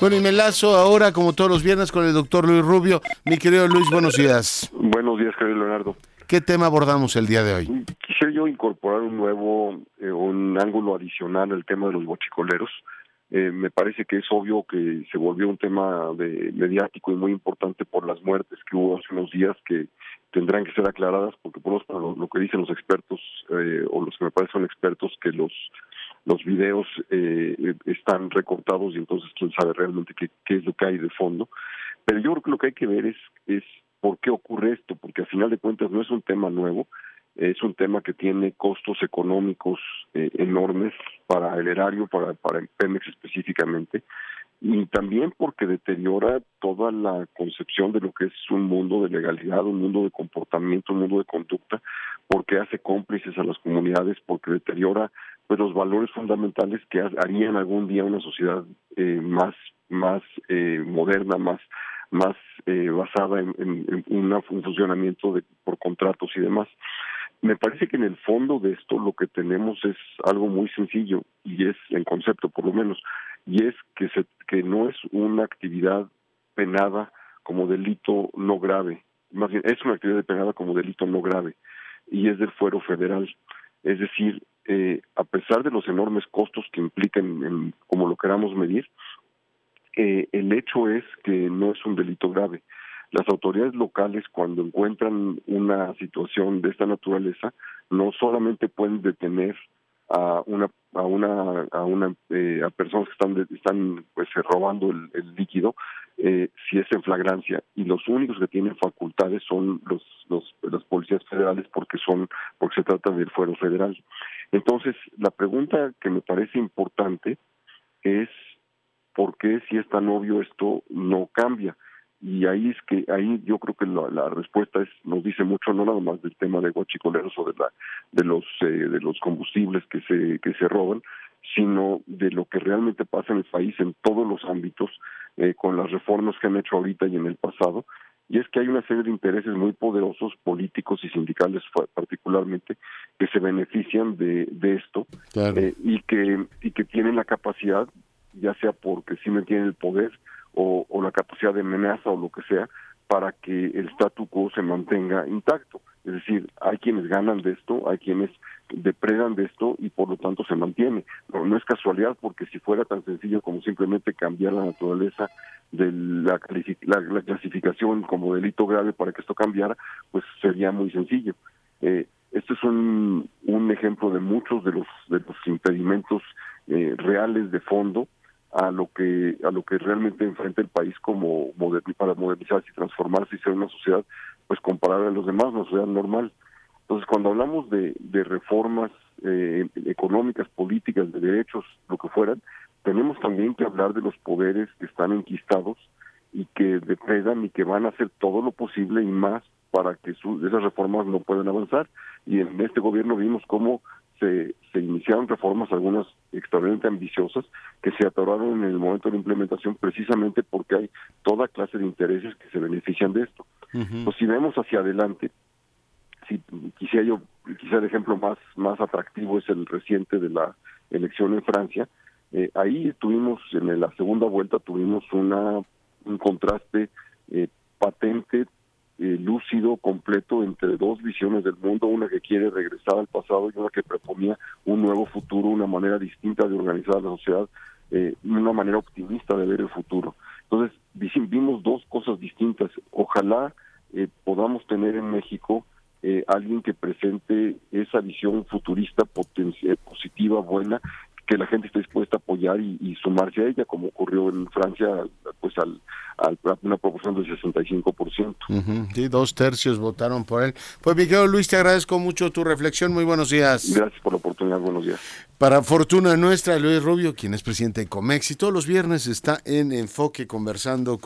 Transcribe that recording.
Bueno, y me lazo ahora, como todos los viernes, con el doctor Luis Rubio. Mi querido Luis, buenos días. Buenos días, querido Leonardo. ¿Qué tema abordamos el día de hoy? Quisiera yo incorporar un nuevo, eh, un ángulo adicional al tema de los bochicoleros. Eh, me parece que es obvio que se volvió un tema de, mediático y muy importante por las muertes que hubo hace unos días que tendrán que ser aclaradas porque por lo, lo que dicen los expertos eh, o los que me parecen expertos que los los videos eh, están recortados y entonces quién sabe realmente qué, es lo que hay de fondo. Pero yo creo que lo que hay que ver es, es por qué ocurre esto, porque al final de cuentas no es un tema nuevo, es un tema que tiene costos económicos eh, enormes para el erario, para, para Pemex específicamente, y también porque deteriora toda la concepción de lo que es un mundo de legalidad, un mundo de comportamiento, un mundo de conducta, porque hace cómplices a las comunidades, porque deteriora pues los valores fundamentales que harían algún día una sociedad eh, más más eh, moderna, más más eh, basada en, en, un funcionamiento de, por contratos y demás. Me parece que en el fondo de esto lo que tenemos es algo muy sencillo y es en concepto por lo menos y es que se, que no es una actividad penada como delito no grave, más bien es una actividad penada como delito no grave y es del fuero federal. Es decir, eh, a pesar de los enormes costos que implican, en, como lo queramos medir, eh, el hecho es que no es un delito grave. Las autoridades locales, cuando encuentran una situación de esta naturaleza, no solamente pueden detener a una a una a una eh, a personas que están están pues robando el, el líquido eh, si es en flagrancia y los únicos que tienen facultades son los los las policías federales porque son porque se trata del fuero federal. Entonces la pregunta que me parece importante es por qué si es tan obvio esto no cambia y ahí es que ahí yo creo que la, la, respuesta es nos dice mucho no nada más del tema de guachicoleros o de la de los eh, de los combustibles que se que se roban sino de lo que realmente pasa en el país en todos los ámbitos eh, con las reformas que han hecho ahorita y en el pasado y es que hay una serie de intereses muy poderosos políticos y sindicales particularmente que se benefician de, de esto claro. eh, y que y que tienen la capacidad ya sea porque sí tienen el poder o, o, la capacidad de amenaza o lo que sea para que el statu quo se mantenga intacto. Es decir, hay quienes ganan de esto, hay quienes depredan de esto y por lo tanto se mantiene. No, no es casualidad porque si fuera tan sencillo como simplemente cambiar la naturaleza de la, la, la clasificación como delito grave para que esto cambiara, pues sería muy sencillo. Eh, este es un, un ejemplo de muchos de los, de los impedimentos eh, reales de fondo a lo que a lo que realmente enfrenta el país como moder para modernizarse y transformarse y ser una sociedad pues comparable a los demás, una sociedad normal. Entonces, cuando hablamos de, de reformas eh, económicas, políticas, de derechos, lo que fueran, tenemos también que hablar de los poderes que están enquistados y que depredan y que van a hacer todo lo posible y más para que su, esas reformas no puedan avanzar. Y en este gobierno vimos cómo se, se iniciaron reformas, algunas extremadamente ambiciosas, que se atoraron en el momento de la implementación precisamente porque hay toda clase de intereses que se benefician de esto. Uh -huh. Pues si vemos hacia adelante, si quisiera yo, quizá el ejemplo más, más atractivo es el reciente de la elección en Francia, eh, ahí tuvimos, en la segunda vuelta tuvimos una un contraste eh, patente eh, lúcido, completo entre dos visiones del mundo, una que quiere regresar al pasado y una que proponía un nuevo futuro, una manera distinta de organizar la sociedad, eh, una manera optimista de ver el futuro. Entonces, vimos dos cosas distintas. Ojalá eh, podamos tener en México eh, alguien que presente esa visión futurista positiva, buena, que la gente esté dispuesta a apoyar y, y, sumarse a ella, como ocurrió en Francia, pues al, al una proporción del 65%. Uh -huh. Sí, dos tercios votaron por él. Pues Miguel Luis, te agradezco mucho tu reflexión. Muy buenos días. Gracias por la oportunidad. Buenos días. Para fortuna nuestra, Luis Rubio, quien es presidente de Comex, y todos los viernes está en Enfoque conversando con